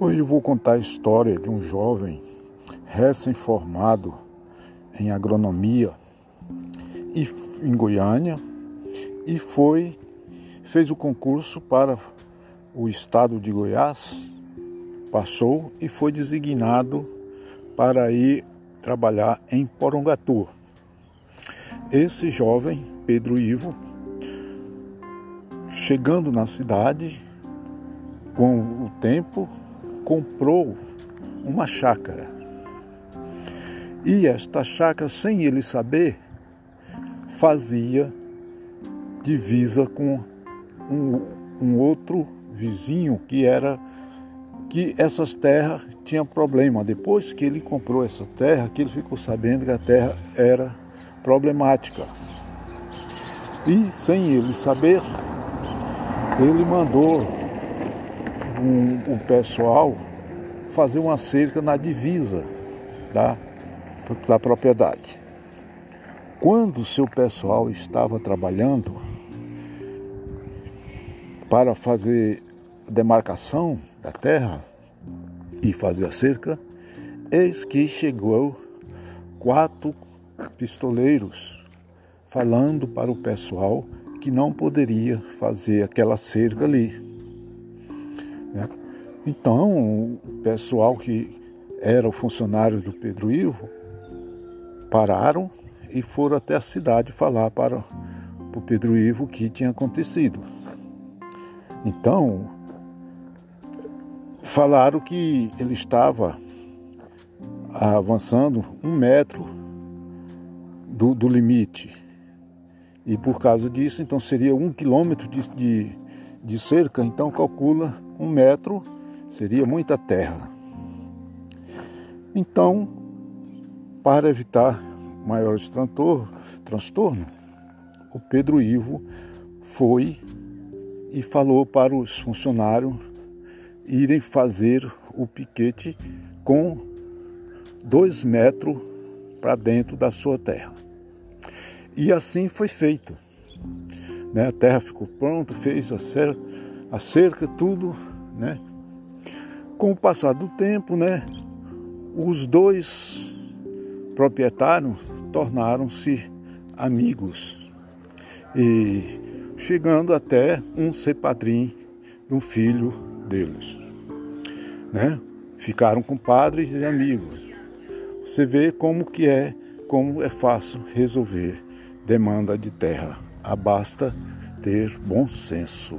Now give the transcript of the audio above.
Hoje eu vou contar a história de um jovem recém-formado em agronomia e, em Goiânia e foi fez o concurso para o estado de Goiás, passou e foi designado para ir trabalhar em Porongatu. Esse jovem, Pedro Ivo, chegando na cidade, com o tempo, comprou uma chácara. E esta chácara, sem ele saber, fazia divisa com um, um outro vizinho que era que essas terras tinham problema. Depois que ele comprou essa terra, que ele ficou sabendo que a terra era problemática. E sem ele saber, ele mandou um, um pessoal fazer uma cerca na divisa da, da propriedade. Quando o seu pessoal estava trabalhando para fazer a demarcação da terra e fazer a cerca, eis que chegou quatro pistoleiros falando para o pessoal que não poderia fazer aquela cerca ali. Né? Então, o pessoal que era o funcionário do Pedro Ivo pararam e foram até a cidade falar para o Pedro Ivo o que tinha acontecido. Então, falaram que ele estava avançando um metro do, do limite. E por causa disso, então seria um quilômetro de, de, de cerca, então calcula um metro seria muita terra. Então, para evitar maiores transtorno, o Pedro Ivo foi e falou para os funcionários irem fazer o piquete com dois metros para dentro da sua terra. E assim foi feito. Né? A terra ficou pronta, fez a cerca, a cerca tudo, né? Com o passar do tempo, né, os dois proprietários tornaram-se amigos e chegando até um ser padrinho de um filho deles, né? Ficaram compadres e amigos. Você vê como que é, como é fácil resolver demanda de terra. Basta ter bom senso.